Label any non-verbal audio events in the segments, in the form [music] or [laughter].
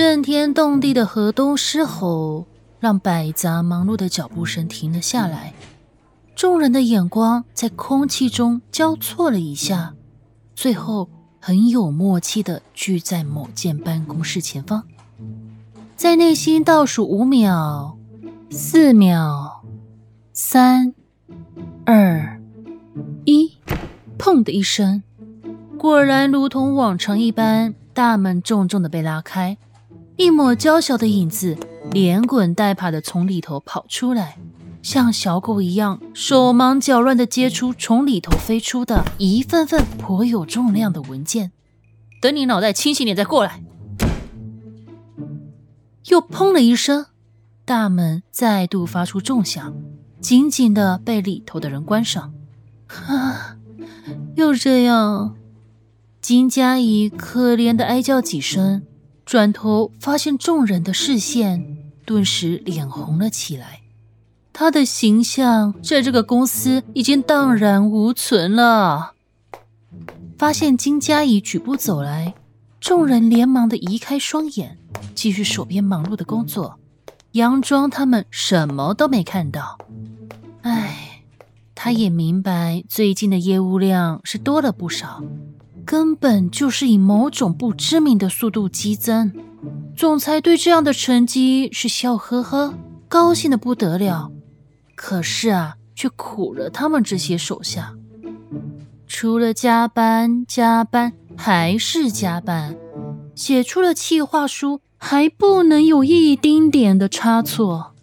震天动地的河东狮吼，让百杂忙碌的脚步声停了下来。众人的眼光在空气中交错了一下，最后很有默契的聚在某间办公室前方，在内心倒数五秒、四秒、三、二、一，砰的一声，果然如同往常一般，大门重重的被拉开。一抹娇小的影子，连滚带爬的从里头跑出来，像小狗一样，手忙脚乱的接出从里头飞出的一份份颇有重量的文件。等你脑袋清醒点再过来。又砰了一声，大门再度发出重响，紧紧的被里头的人关上。啊！又这样，金佳怡可怜的哀叫几声。转头发现众人的视线，顿时脸红了起来。他的形象在这个公司已经荡然无存了。发现金佳怡举步走来，众人连忙的移开双眼，继续手边忙碌的工作。杨庄他们什么都没看到。唉，他也明白最近的业务量是多了不少。根本就是以某种不知名的速度激增。总裁对这样的成绩是笑呵呵，高兴的不得了。可是啊，却苦了他们这些手下，除了加班加班还是加班，写出了企划书还不能有一丁点的差错，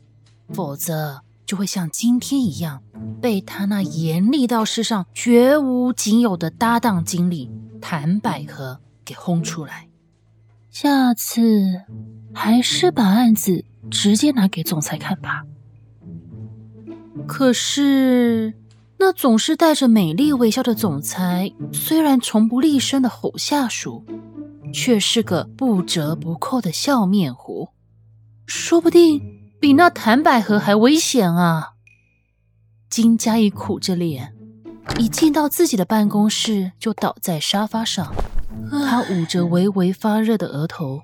否则就会像今天一样，被他那严厉到世上绝无仅有的搭档经理。谭百合给轰出来，下次还是把案子直接拿给总裁看吧。可是，那总是带着美丽微笑的总裁，虽然从不厉声的吼下属，却是个不折不扣的笑面虎，说不定比那谭百合还危险啊！金佳怡苦着脸。一进到自己的办公室，就倒在沙发上。他捂着微微发热的额头，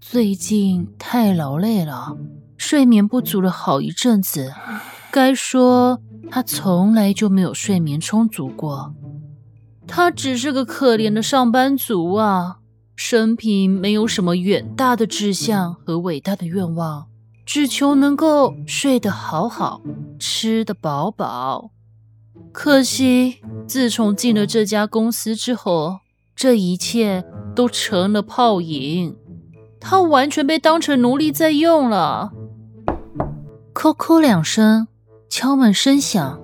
最近太劳累了，睡眠不足了好一阵子。该说他从来就没有睡眠充足过。他只是个可怜的上班族啊，生平没有什么远大的志向和伟大的愿望，只求能够睡得好好，吃得饱饱。可惜，自从进了这家公司之后，这一切都成了泡影。他完全被当成奴隶在用了。叩叩两声，敲门声响，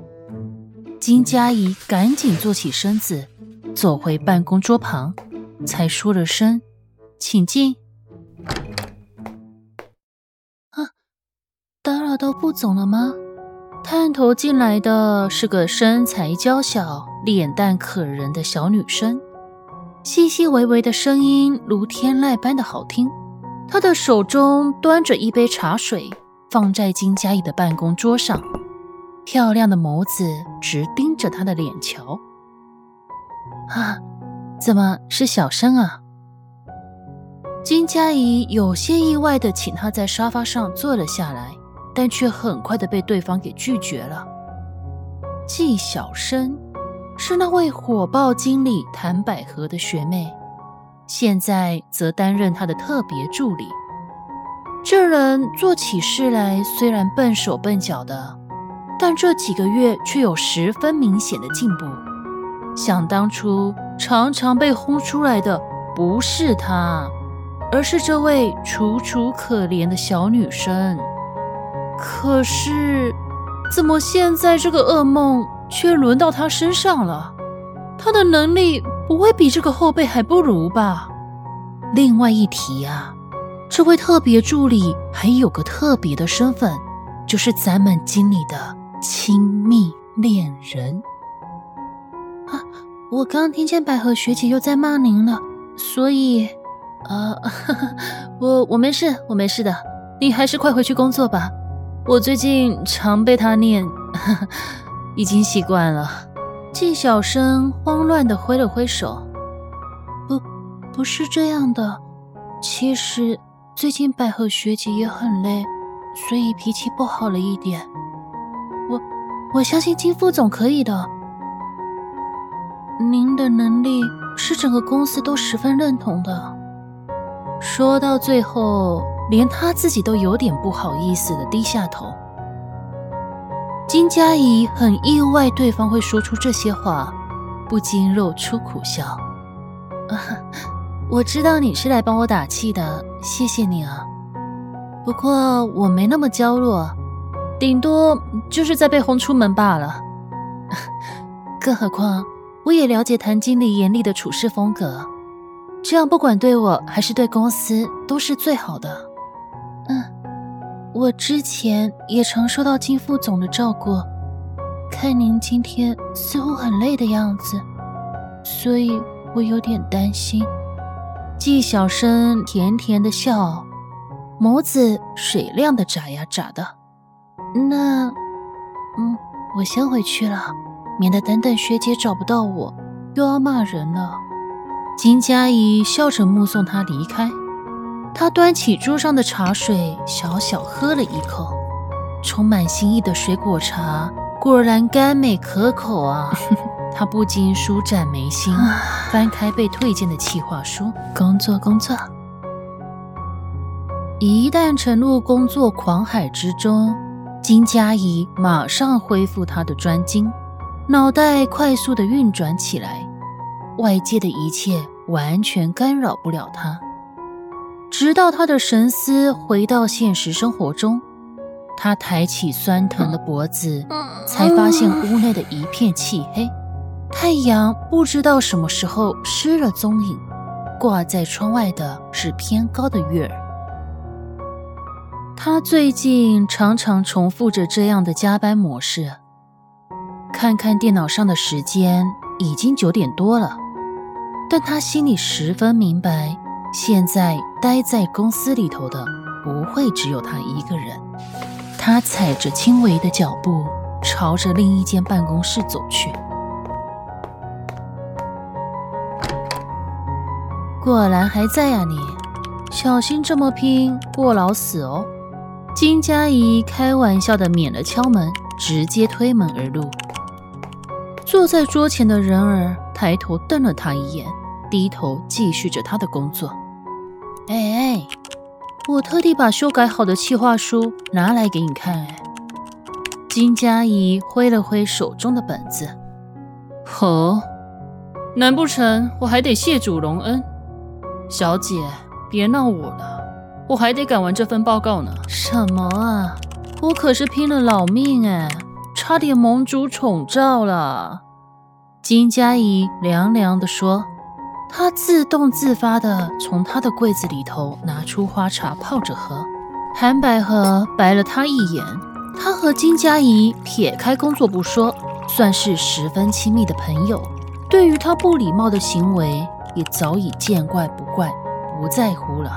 金佳怡赶紧坐起身子，走回办公桌旁，才说了声：“请进。”都不走了吗？探头进来的是个身材娇小、脸蛋可人的小女生，细细微微的声音如天籁般的好听。她的手中端着一杯茶水，放在金佳怡的办公桌上，漂亮的眸子直盯着她的脸瞧。啊，怎么是小生啊？金佳怡有些意外的请她在沙发上坐了下来。但却很快的被对方给拒绝了。季小生是那位火爆经理谭百合的学妹，现在则担任他的特别助理。这人做起事来虽然笨手笨脚的，但这几个月却有十分明显的进步。想当初常常被轰出来的不是他，而是这位楚楚可怜的小女生。可是，怎么现在这个噩梦却轮到他身上了？他的能力不会比这个后辈还不如吧？另外一提啊，这位特别助理还有个特别的身份，就是咱们经理的亲密恋人。啊，我刚听见百合学姐又在骂您了，所以，呃，[laughs] 我我没事，我没事的，你还是快回去工作吧。我最近常被他念，呵 [laughs] 呵已经习惯了。季小生慌乱的挥了挥手，不，不是这样的，其实。最近百合学姐也很累，所以脾气不好了一点。我我相信金副总可以的。您的能力是整个公司都十分认同的。说到最后，连他自己都有点不好意思的低下头。金佳怡很意外对方会说出这些话，不禁露出苦笑。啊 [laughs] 我知道你是来帮我打气的，谢谢你啊。不过我没那么娇弱，顶多就是在被轰出门罢了。[laughs] 更何况我也了解谭经理严厉的处事风格，这样不管对我还是对公司都是最好的。我之前也常受到金副总的照顾，看您今天似乎很累的样子，所以我有点担心。季小生甜甜的笑，眸子水亮的眨呀眨的。那，嗯，我先回去了，免得等等学姐找不到我，又要骂人了。金佳怡笑着目送他离开，他端起桌上的茶水，小小喝了一口，充满心意的水果茶，果然甘美可口啊。[laughs] 他不禁舒展眉心，翻开被推荐的企划书，工作工作。一旦沉入工作狂海之中，金佳怡马上恢复她的专精，脑袋快速的运转起来，外界的一切完全干扰不了她。直到他的神思回到现实生活中，他抬起酸疼的脖子，才发现屋内的一片漆黑。太阳不知道什么时候失了踪影，挂在窗外的是偏高的月儿。他最近常常重复着这样的加班模式。看看电脑上的时间，已经九点多了，但他心里十分明白，现在待在公司里头的不会只有他一个人。他踩着轻微的脚步，朝着另一间办公室走去。果然还在呀，你小心这么拼过劳死哦！金佳怡开玩笑的免了敲门，直接推门而入。坐在桌前的人儿抬头瞪了他一眼，低头继续着他的工作。哎哎，我特地把修改好的企划书拿来给你看。哎，金佳怡挥了挥手中的本子。哦，难不成我还得谢主隆恩？小姐，别闹我了，我还得赶完这份报告呢。什么啊？我可是拼了老命哎，差点盟主宠召了。金佳怡凉凉地说，她自动自发地从他的柜子里头拿出花茶泡着喝。韩百合白了他一眼，他和金佳怡撇开工作不说，算是十分亲密的朋友。对于他不礼貌的行为。也早已见怪不怪，不在乎了。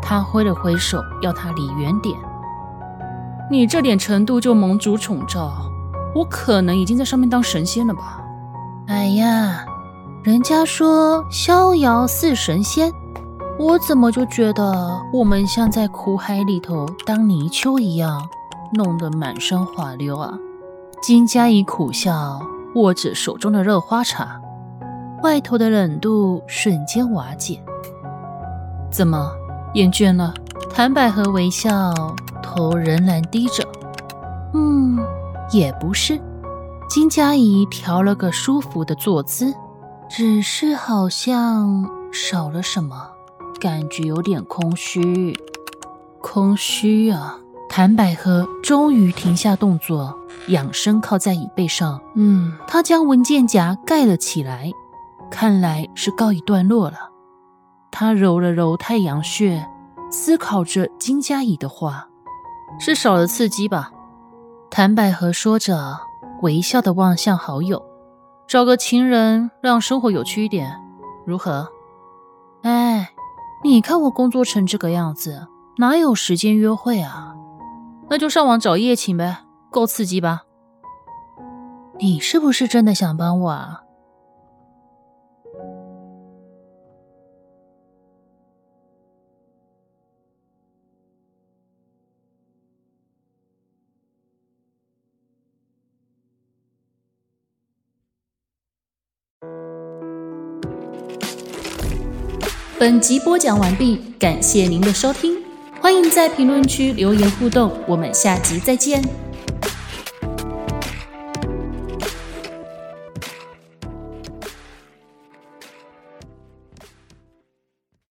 他挥了挥手，要他离远点。你这点程度就盟主宠召，我可能已经在上面当神仙了吧？哎呀，人家说逍遥似神仙，我怎么就觉得我们像在苦海里头当泥鳅一样，弄得满身滑溜啊？金佳怡苦笑，握着手中的热花茶。外头的冷度瞬间瓦解。怎么厌倦了？谭百合微笑，头仍然低着。嗯，也不是。金佳怡调了个舒服的坐姿，只是好像少了什么，感觉有点空虚。空虚啊！谭百合终于停下动作，仰身靠在椅背上。嗯，他将文件夹盖了起来。看来是告一段落了。他揉了揉太阳穴，思考着金佳怡的话，是少了刺激吧？谭百合说着，微笑的望向好友，找个情人让生活有趣一点，如何？哎，你看我工作成这个样子，哪有时间约会啊？那就上网找夜情呗，够刺激吧？你是不是真的想帮我啊？本集播讲完毕，感谢您的收听，欢迎在评论区留言互动，我们下集再见。